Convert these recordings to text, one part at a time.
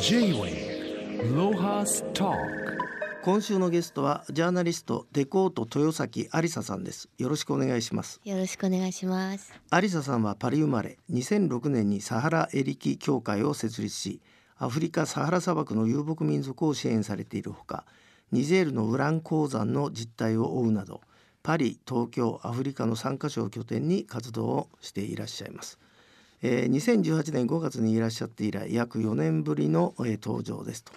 J-Way ロハスタ今週のゲストはジャーナリストデコート豊崎有沙さんです。よろしくお願いします。よろしくお願いします。有沙さんはパリ生まれ2006年にサハラエリキ協会を設立しアフリカサハラ砂漠の遊牧民族を支援されているほかニジェールのウラン鉱山の実態を追うなどパリ東京アフリカの3カ所を拠点に活動をしていらっしゃいます、えー2018年5月にいらっしゃって以来約4年ぶりの、えー登場ですと、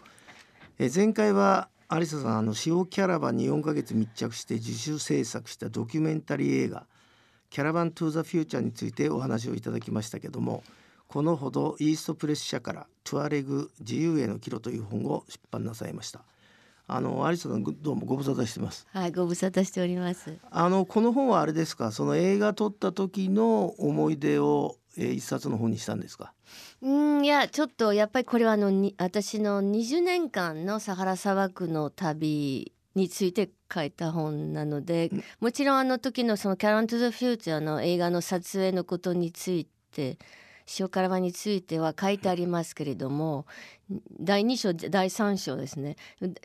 えー前回は有沙さんあの塩キャラバンに4ヶ月密着して自主制作したドキュメンタリー映画キャラバン・トゥ・ザ・フューチャーについてお話をいただきましたけどもこのほどイーストプレス社から「トゥアレグ自由への帰路」という本を出版なさいました。あの有沙さんどうもご無沙汰してます。はい、ご無沙汰しております。あのこの本はあれですか？その映画撮った時の思い出を、えー一冊の本にしたんですか？うん、いや、ちょっとやっぱりこれはあのに私の20年間のサハラ砂漠の旅について書いた本なので、もちろんあの時のそのキャラントゥザフューチャーの映画の撮影のことについて。塩辛場については書いてありますけれども第2章第3章ですね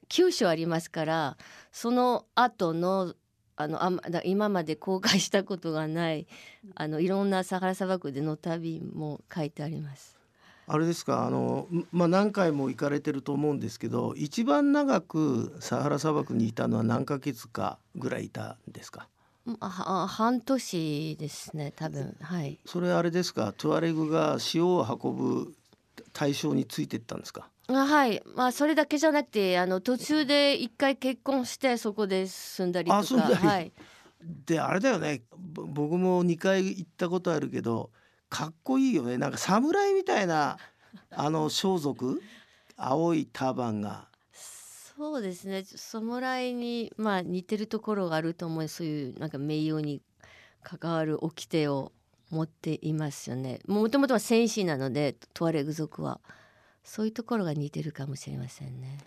9章ありますからその後のあのあ今まで公開したことがないあのいろんなサハラ砂漠での旅も書いてあります。あれですかあの、まあ、何回も行かれてると思うんですけど一番長くサハラ砂漠にいたのは何ヶ月かぐらいいたんですか？うんあは半年ですね多分。はい。それあれですか？トゥアレグが塩を運ぶ対象についてったんですか？あはい。まあそれだけじゃなくてあの途中で一回結婚してそこで住んだりとかあだり。はい、であれだよね。ぼ僕も2回行ったことあるけどかっこいいよね。なんか侍みたいなあの装束？青いターバンが。そうですね。侍にまあ似てるところがあると思う。そういうなんか名誉に関わる掟を持っていますよね。もともとは戦士なのでトワレグ族はそういうところが似てるかもしれませんね。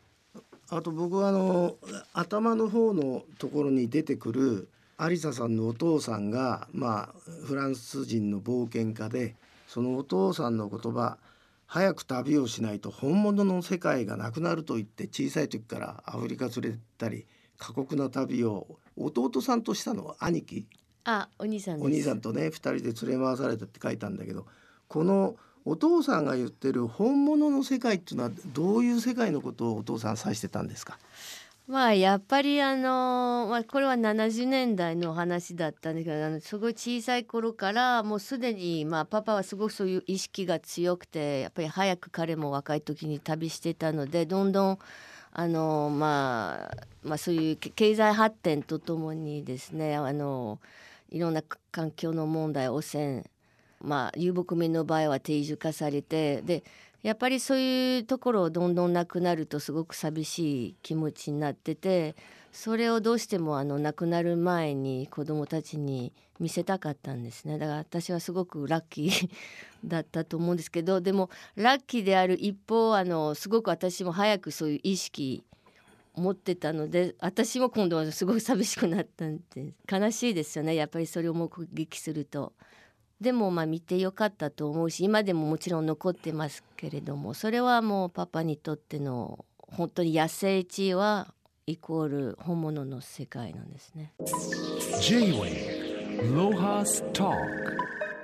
あと僕はあの頭の方のところに出てくるアリサさんのお父さんが、まあ、フランス人の冒険家でそのお父さんの言葉「早く旅をしないと本物の世界がなくなる」と言って小さい時からアフリカ連れてったり過酷な旅を弟さんとしたのは兄貴あお兄さんです。お兄さんとね2人で連れ回されたって書いたんだけどこのお父さんが言ってる本物の世界っていうのはどういう世界のことをお父さん指してたんですか？まあやっぱりあの、まあ、これは70年代の話だったんだけどあのすごい小さい頃からもうすでに、まあ、パパはすごくそういう意識が強くてやっぱり早く彼も若い時に旅してたのでどんどんあの、まあ、まあそういう経済発展とともにですねあのいろんな環境の問題汚染まあ遊牧民の場合は定住化されてでやっぱりそういうところをどんどんなくなるとすごく寂しい気持ちになっててそれをどうしてもあの亡くなる前に子どもたちに見せたかったんですねだから私はすごくラッキー だったと思うんですけどでもラッキーである一方あのすごく私も早くそういう意識持ってたので私も今度はすごい寂しくなったんで悲しいですよねやっぱりそれを目撃すると。でもまあ見てよかったと思うし今でももちろん残ってますけれどもそれはもうパパにとっての本当に野生地はイコール本物の世界なんですね。J-Way ロハスタ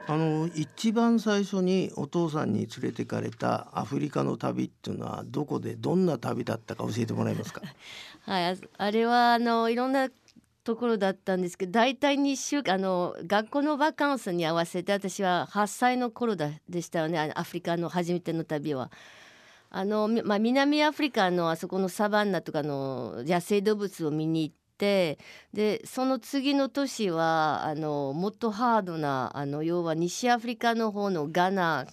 あの一番最初にお父さんに連れてかれたアフリカの旅っていうのはどこでどんな旅だったか教えてもらえますか？はい、ああれはあのいろんなところだったんですけど大体2週間あの学校のバカンスに合わせて私は8歳の頃だでしたよねアフリカの初めての旅は。あのまあ、南アフリカのあそこのサバンナとかの野生動物を見に行ってでその次の年はあのもっとハードなあの要は西アフリカの方のガナ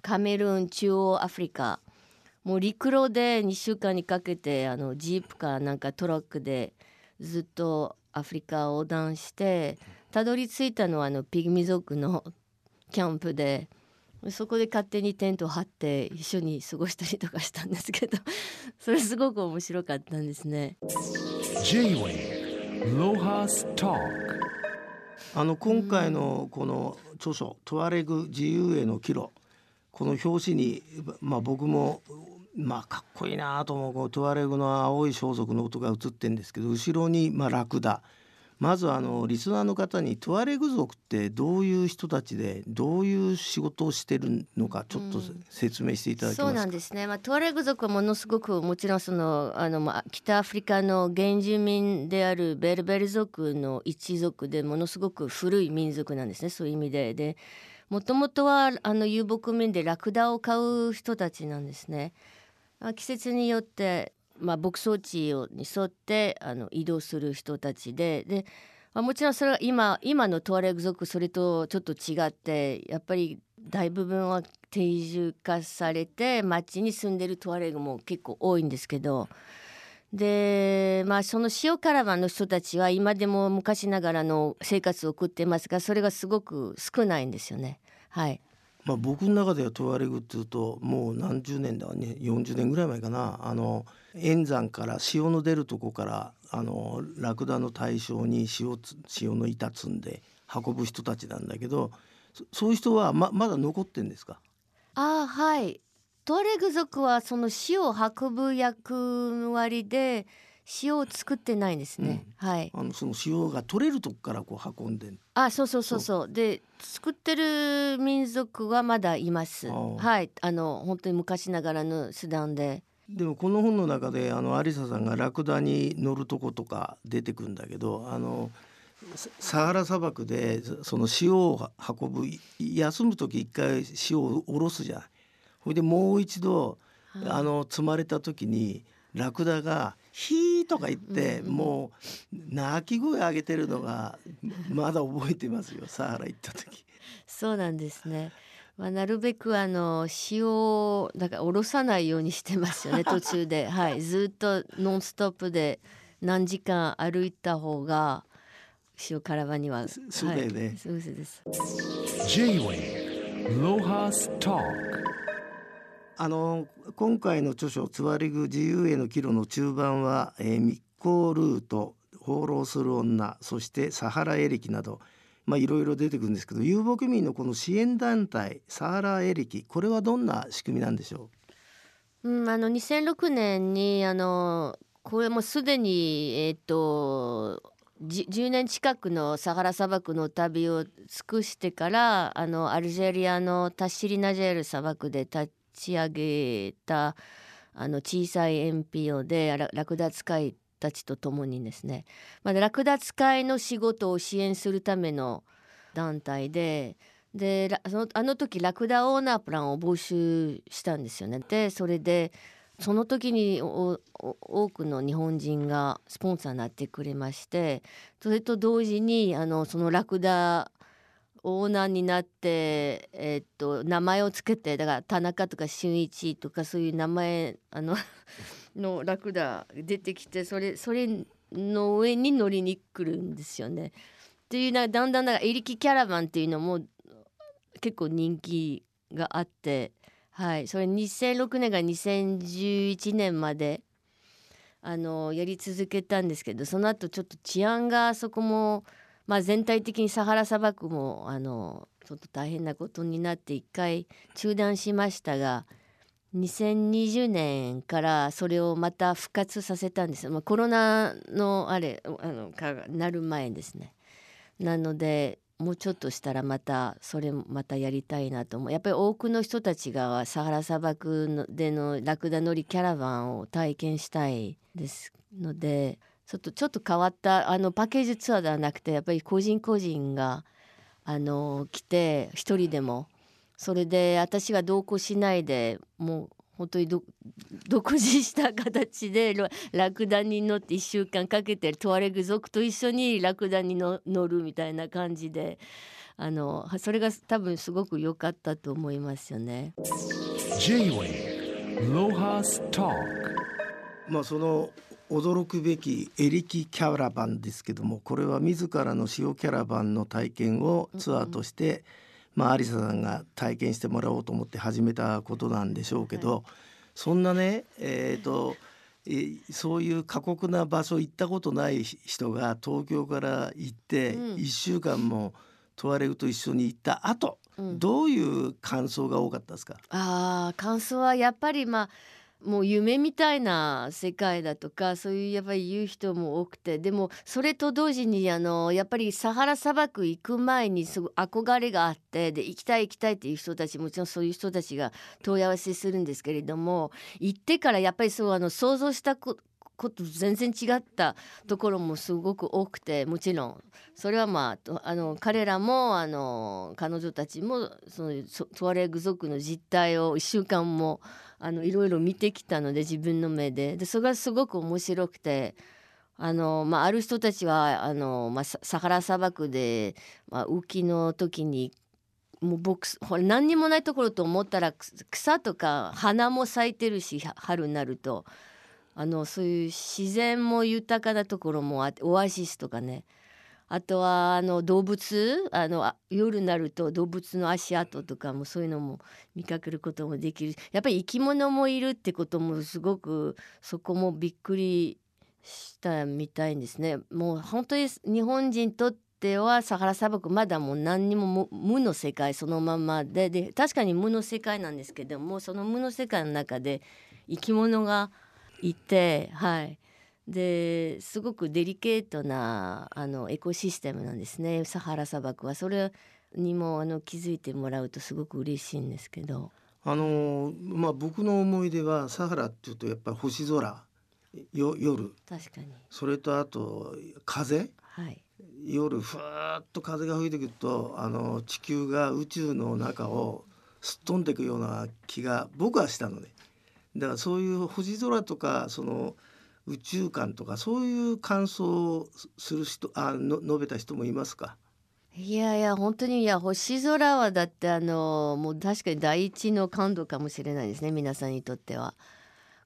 カメルーン中央アフリカもう陸路で2週間にかけてあのジープかなんかトラックでずっとアフリカを横断してたどり着いたのはあのピグミ族のキャンプでそこで勝手にテントを張って一緒に過ごしたりとかしたんですけど それすごく面白かったんですね。あの今回のこの著書「トワレグ自由への帰路」この表紙に、まあ、僕もまあかっこいいなと思うトゥアレグの青い装束の音が映ってるんですけど後ろにまあラクダまずあのリスナーの方にトゥアレグ族ってどういう人たちでどういう仕事をしてるのかちょっとうん説明していただけそうますか？なんですね。まあトゥアレグ族はものすごくもちろんそのあのまあ北アフリカの原住民であるベルベル族の一族でものすごく古い民族なんですね。そういう意味でで。もともとはあの遊牧民でラクダを飼う人たちなんですね。季節によってまあ牧草地に沿ってあの移動する人たちでで、まあ、もちろんそれは今今のトゥアレグ族それとちょっと違ってやっぱり大部分は定住化されて町に住んでるトゥアレグも結構多いんですけどでまあその塩カラバンの人たちは今でも昔ながらの生活を送ってますがそれがすごく少ないんですよね。はい、まあ、僕の中ではトゥアレグっていうともう何十年だね40年ぐらい前かな。あの円山から潮の出るとこからあのラクダの対象に潮つ潮の板積んで運ぶ人たちなんだけどそそういう人はままだ残ってんですか？あーはいトレグ族はその塩を運ぶ役割で塩を作ってないんですね。はい。あのその潮が取れるとこからこう運んでんあそうそうそうそう。で作ってる民族はまだいます。はい。あの本当に昔ながらの手段で。でもこの本の中であの有沙さんがラクダに乗るとことか出てくるんだけどあのササハラ砂漠でそその塩を運ぶい休む時一回塩を下ろすじゃない。ほいでもう一度あの積まれた時にラクダが「ヒー」とか言って、うんうんもう鳴き声上げてるのがまだ覚えてますよサハラ行った時。そうなんですね。まあ、なるべくあの塩をだから下ろさないようにしてますよね 途中で、はい、ずっとノンストップで何時間歩いた方が塩辛場には、そそうだよねはい、そうです。J-Wave Lohas Talk あの今回の著書「ツワリグ自由への岐路」の中盤は、えー密航ルート放浪する女そしてサハラエレキなどまあいろいろ出てくるんですけど遊牧民のこの支援団体サハラエレキこれはどんな仕組みなんでしょう？うん、あの2006年にあのこれもすでにえっ、と10年近くのサハラ砂漠の旅を尽くしてからあのアルジェリアのタッシリナジェール砂漠で立ち上げたあの小さい NPO でラクダ使いたちと共にですね、まあ、ラクダ使いの仕事を支援するための団体ででそのあの時ラクダオーナープランを募集したんですよね。でそれでその時に多くの日本人がスポンサーになってくれましてそれと同時にあのそのラクダオーナーになって、えっと名前をつけてだから田中とか俊一とかそういう名前あの のラクダ出てきてそれそれの上に乗りに来るんですよね。っていうなだんだんだからエリキキャラバンっていうのも結構人気があって、はい、それ2006年から2011年まであのやり続けたんですけどその後ちょっと治安がそこも、まあ、全体的にサハラ砂漠もあのちょっと大変なことになって一回中断しましたが2020年からそれをまた復活させたんです、まあ、コロナのあれあのかなる前ですね。なのでもうちょっとしたらまたそれまたやりたいなと思うやっぱり多くの人たちがサハラ砂漠でのラクダ乗りキャラバンを体験したいですのでちょっとちょっと変わったあのパッケージツアーではなくてやっぱり個人個人があの来て一人でもそれで私が同行しないでもう本当にど独自した形でララクダに乗って1週間かけてトゥアレグ族と一緒にラクダにの乗るみたいな感じであのそれが多分すごく良かったと思いますよね。J-Wave Lohas Talk まあその驚くべきエリキキャラバンですけどもこれは自らの塩キャラバンの体験をツアーとして、まあ、有沙さんが体験してもらおうと思って始めたことなんでしょうけど、そんなねえーとえーそういう過酷な場所行ったことない人が東京から行ってうん。1週間もトワレグと一緒に行った後、うん。どういう感想が多かったですか？あー感想はやっぱりまあもう夢みたいな世界だとかそういうやっぱり言う人も多くてでもそれと同時にあのやっぱりサハラ砂漠行く前にすごい憧れがあってで行きたい行きたいっていう人たちもちろんそういう人たちが問い合わせするんですけれども行ってからやっぱりそうあの想像したここと全然違ったところもすごく多くてもちろんそれはまああの彼らもあの彼女たちもそのトワレグ族の実態を1週間もあのいろいろ見てきたので自分の目ででそれがすごく面白くて。あのまあ、ある人たちはあの、まあ、サハラ砂漠で、まあ、雨季の時にもう僕ほら何にもないところと思ったら草とか花も咲いてるし春になるとあのそういう自然も豊かなところもあってオアシスとかねあとはあの動物あの夜になると動物の足跡とかもそういうのも見かけることもできるやっぱり生き物もいるってこともすごくそこもびっくりしたみたいですね。もう本当に日本人にとってはサハラ砂漠まだもう何にも無無の世界そのままでで確かに無の世界なんですけどもその無の世界の中で生き物がいてはい。ですごくデリケートなあのエコシステムなんですね。サハラ砂漠は。それにもあの気づいてもらうとすごく嬉しいんですけど。あのまあ僕の思い出はサハラっていうとやっぱり星空。よ夜。確かに。それとあと風。はい。夜ふーっと風が吹いてくるとあの地球が宇宙の中をすっ飛んでいくような気が僕はしたのねだからそういう星空とかその宇宙観とかそういう感想をする人あの述べた人もいますか？いやいや本当にいや星空はだってあのもう確かに第一の感度かもしれないですね皆さんにとっては。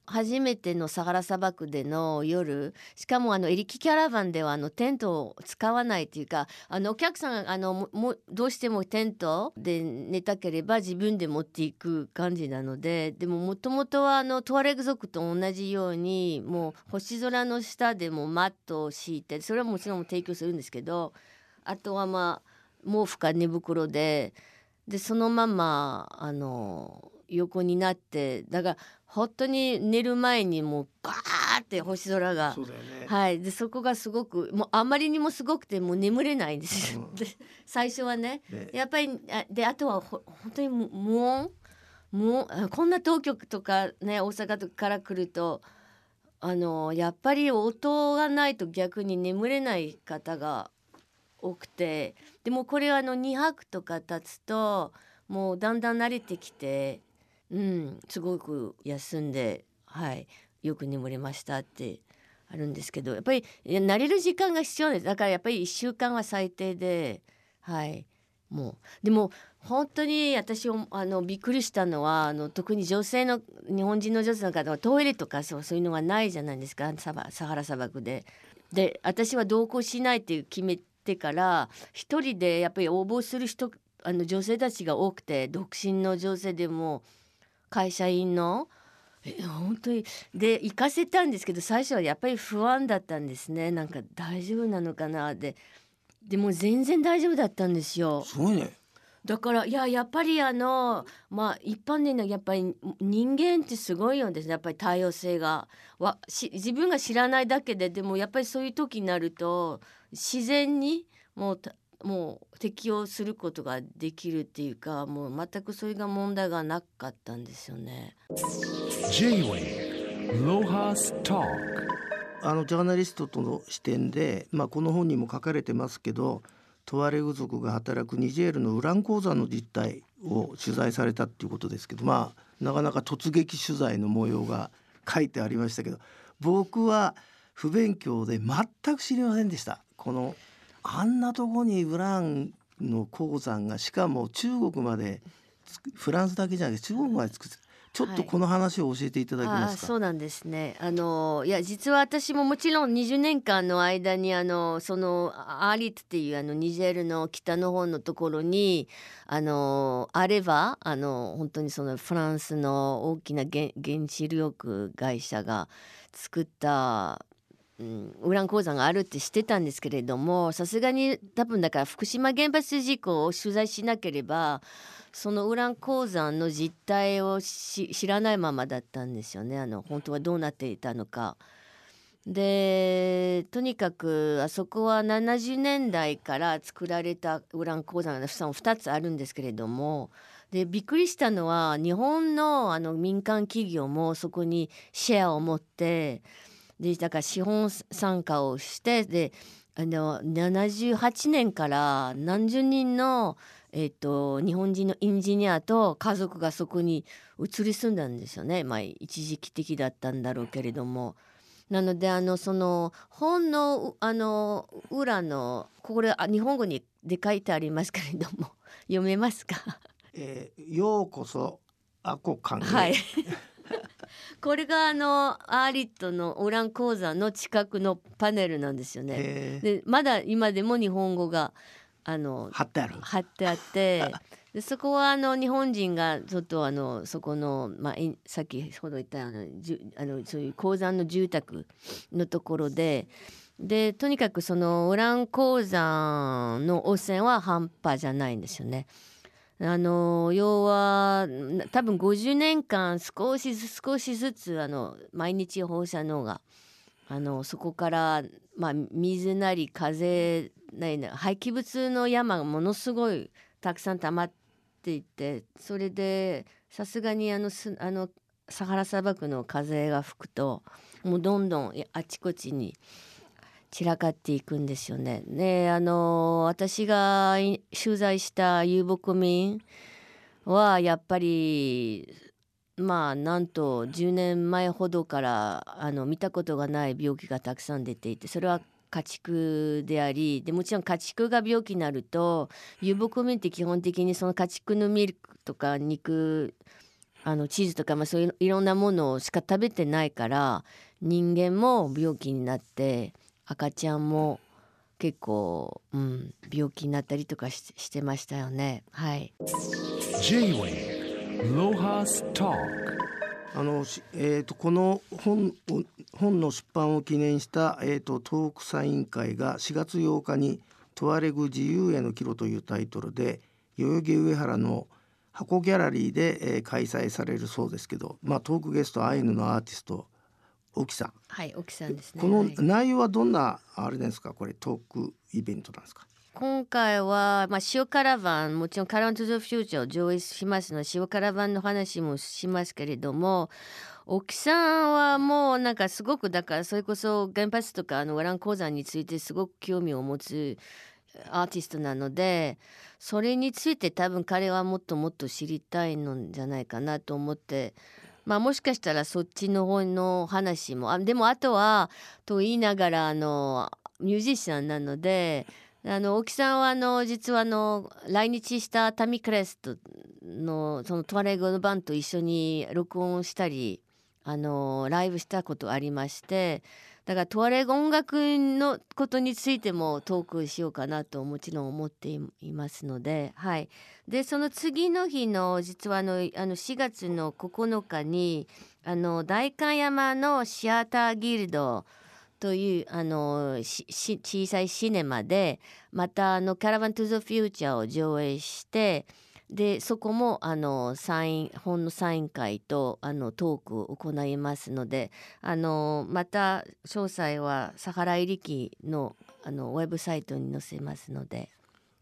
初めてのサハラ砂漠での夜しかもあのエリキキャラバンではあのテントを使わないというかあのお客さんあのもどうしてもテントで寝たければ自分で持っていく感じなのででももともとはあのトワレグ族と同じようにもう星空の下でもマットを敷いてそれはもちろん提供するんですけどあとはまあ毛布か寝袋ででそのままあの横になってだから本当に寝る前にもうガーって星空がそうだよね、はい。でそこがすごくもうあまりにもすごくてもう眠れないんです。よ、うん。で最初はねね。やっぱりあであとはほ本当に無無音？無音？あこんな当局とかね大阪とかから来るとあのやっぱり音がないと逆に眠れない方が多くてでもこれはあの2泊とか経つともうだんだん慣れてきてうんすごく休んではいよく眠れましたってあるんですけどやっぱり慣れる時間が必要ですだからやっぱり1週間は最低ではい。もうでも本当に私をあのびっくりしたのはあの特に女性の日本人の女性の方はトイレとかそうそういうのがないじゃないですか。サバサハラ砂漠で。で私は同行しないっていう決めてから一人でやっぱり応募する人あの女性たちが多くて独身の女性でも会社員の？え本当に？で行かせたんですけど最初はやっぱり不安だったんですね。なんか大丈夫なのかな？ででも全然大丈夫だったんですよ。すごいね。だからいややっぱりあのまあ一般的なやっぱり人間ってすごいよですね。やっぱり多様性が。わし自分が知らないだけででもやっぱりそういう時になると自然にもうたもう適応することができるっていうかもう全くそれが問題がなかったんですよね。J-Way Lohas Talk あのジャーナリストとの視点で、まあ、この本にも書かれてますけどトワレグ族が働くニジェールのウラン鉱山の実態を取材されたっていうことですけどまあなかなか突撃取材の模様が書いてありましたけど僕は不勉強で全く知りませんでしたこのあんなとこにウランの鉱山がしかも中国までフランスだけじゃなくて中国まで作ってちょっとこの話を教えていただけますか、あそうなんですね。あのいや実は私ももちろん20年間の間にあのそのアーリットっていうあのニジェールの北の方のところにあのあればあの本当にそのフランスの大きな原原子力会社が作ったうん、ウラン鉱山があるって知ってたんですけれどもさすがに多分だから福島原発事故を取材しなければそのウラン鉱山の実態を知らないままだったんですよねあの本当はどうなっていたのか。でとにかくあそこは70年代から作られたウラン鉱山が2つあるんですけれどもでびっくりしたのは日本のあの民間企業もそこにシェアを持ってでだから資本参加をしてであの78年から何十人の、えっと、日本人のエンジニアと家族がそこに移り住んだんですよね。まあ、一時期的だったんだろうけれども。なのであのその本のあの裏のこれあ日本語にで書いてありますけれども 読めますか？えー、ようこそアコ歓迎はい これがあのアーリットのオラン鉱山の近くのパネルなんですよね。えーでまだ今でも日本語があの貼ってある貼ってあってでそこはあの日本人がちょっとあのそこの、まあ、いさっきほど言ったようなじゅあのそういう鉱山の住宅のところででとにかくそのウラン鉱山の汚染は半端じゃないんですよね。あの要は多分50年間少しずつ少しずつあの毎日放射能があのそこから、まあ、水なり風なり廃棄物の山がものすごいたくさん溜まっていてそれでさすがにあのすあのサハラ砂漠の風が吹くともうどんどんあちこちに散らかっていくんですよね。であの私が取材した遊牧民はやっぱりまあなんと10年前ほどからあの見たことがない病気がたくさん出ていてそれは家畜でありでもちろん家畜が病気になると遊牧民って基本的にその家畜のミルクとか肉あのチーズとか、まあ、そういういろんなものしか食べてないから人間も病気になって赤ちゃんも結構、うん、病気になったりとかししてましたよね。はい、J-Wave Lohas Talk あのしえー、とこの本を本の出版を記念した、えー、とトークサイン会が4月8日に「トワレグ自由への岐路」というタイトルで代々木上原の箱ギャラリーで、えー開催されるそうですけど、まあ、トークゲストアイヌのアーティスト沖さん、はい、沖さんですね。このはい内容はどんなあれですか？これトークイベントなんですか？今回は、まあ、塩カラバンもちろんカラントゥザフューチャーを上映しますので塩カラバンの話もしますけれども沖さんはもうなんかすごくだからそれこそ原発とかあのウラン鉱山についてすごく興味を持つアーティストなのでそれについて多分彼はもっともっと知りたいのじゃないかなと思って。まあ、もしかしたらそっちの方の話もあでもあとはと言いながらあのミュージシャンなのであの大木さんはあの実はあの来日したタミクレストのそのトワレゴのバンと一緒に録音したりあのライブしたことありましてだからトワレ音楽のことについてもトークしようかなともちろん思っていますのではい。でその次の日の実はあのあの4月の9日にあの代官山のシアターギルドというあの小さいシネマでまたあの「キャラバン・トゥ・ザ・フューチャー」を上映してでそこもあのサイン本のサイン会とあのトークを行いますのであのまた詳細はサハライリキのあのウェブサイトに載せますので。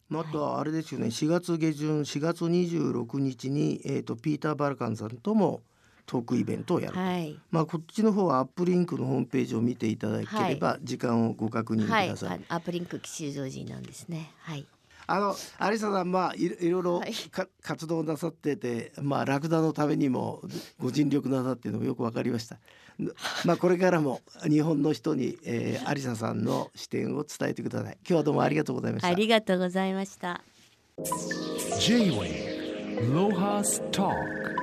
まああとはあれですよね4月下旬4月26日に、えー、とピーター・バラカンさんともトークイベントをやる、はいまあこっちの方はアップリンクのホームページを見ていただければ時間をご確認くはい、ださい。あアップリンク吉祥寺なんですね。はい。あのアリサさんまあいろいろいろはいか活動なさっててまあラクダのためにもご尽力なさっているのもよくわかりました。まあこれからも日本の人に、えー、有沙さんの視点を伝えてください。今日はどうもありがとうございました。ありがとうございました。J-Wave Lohas Talk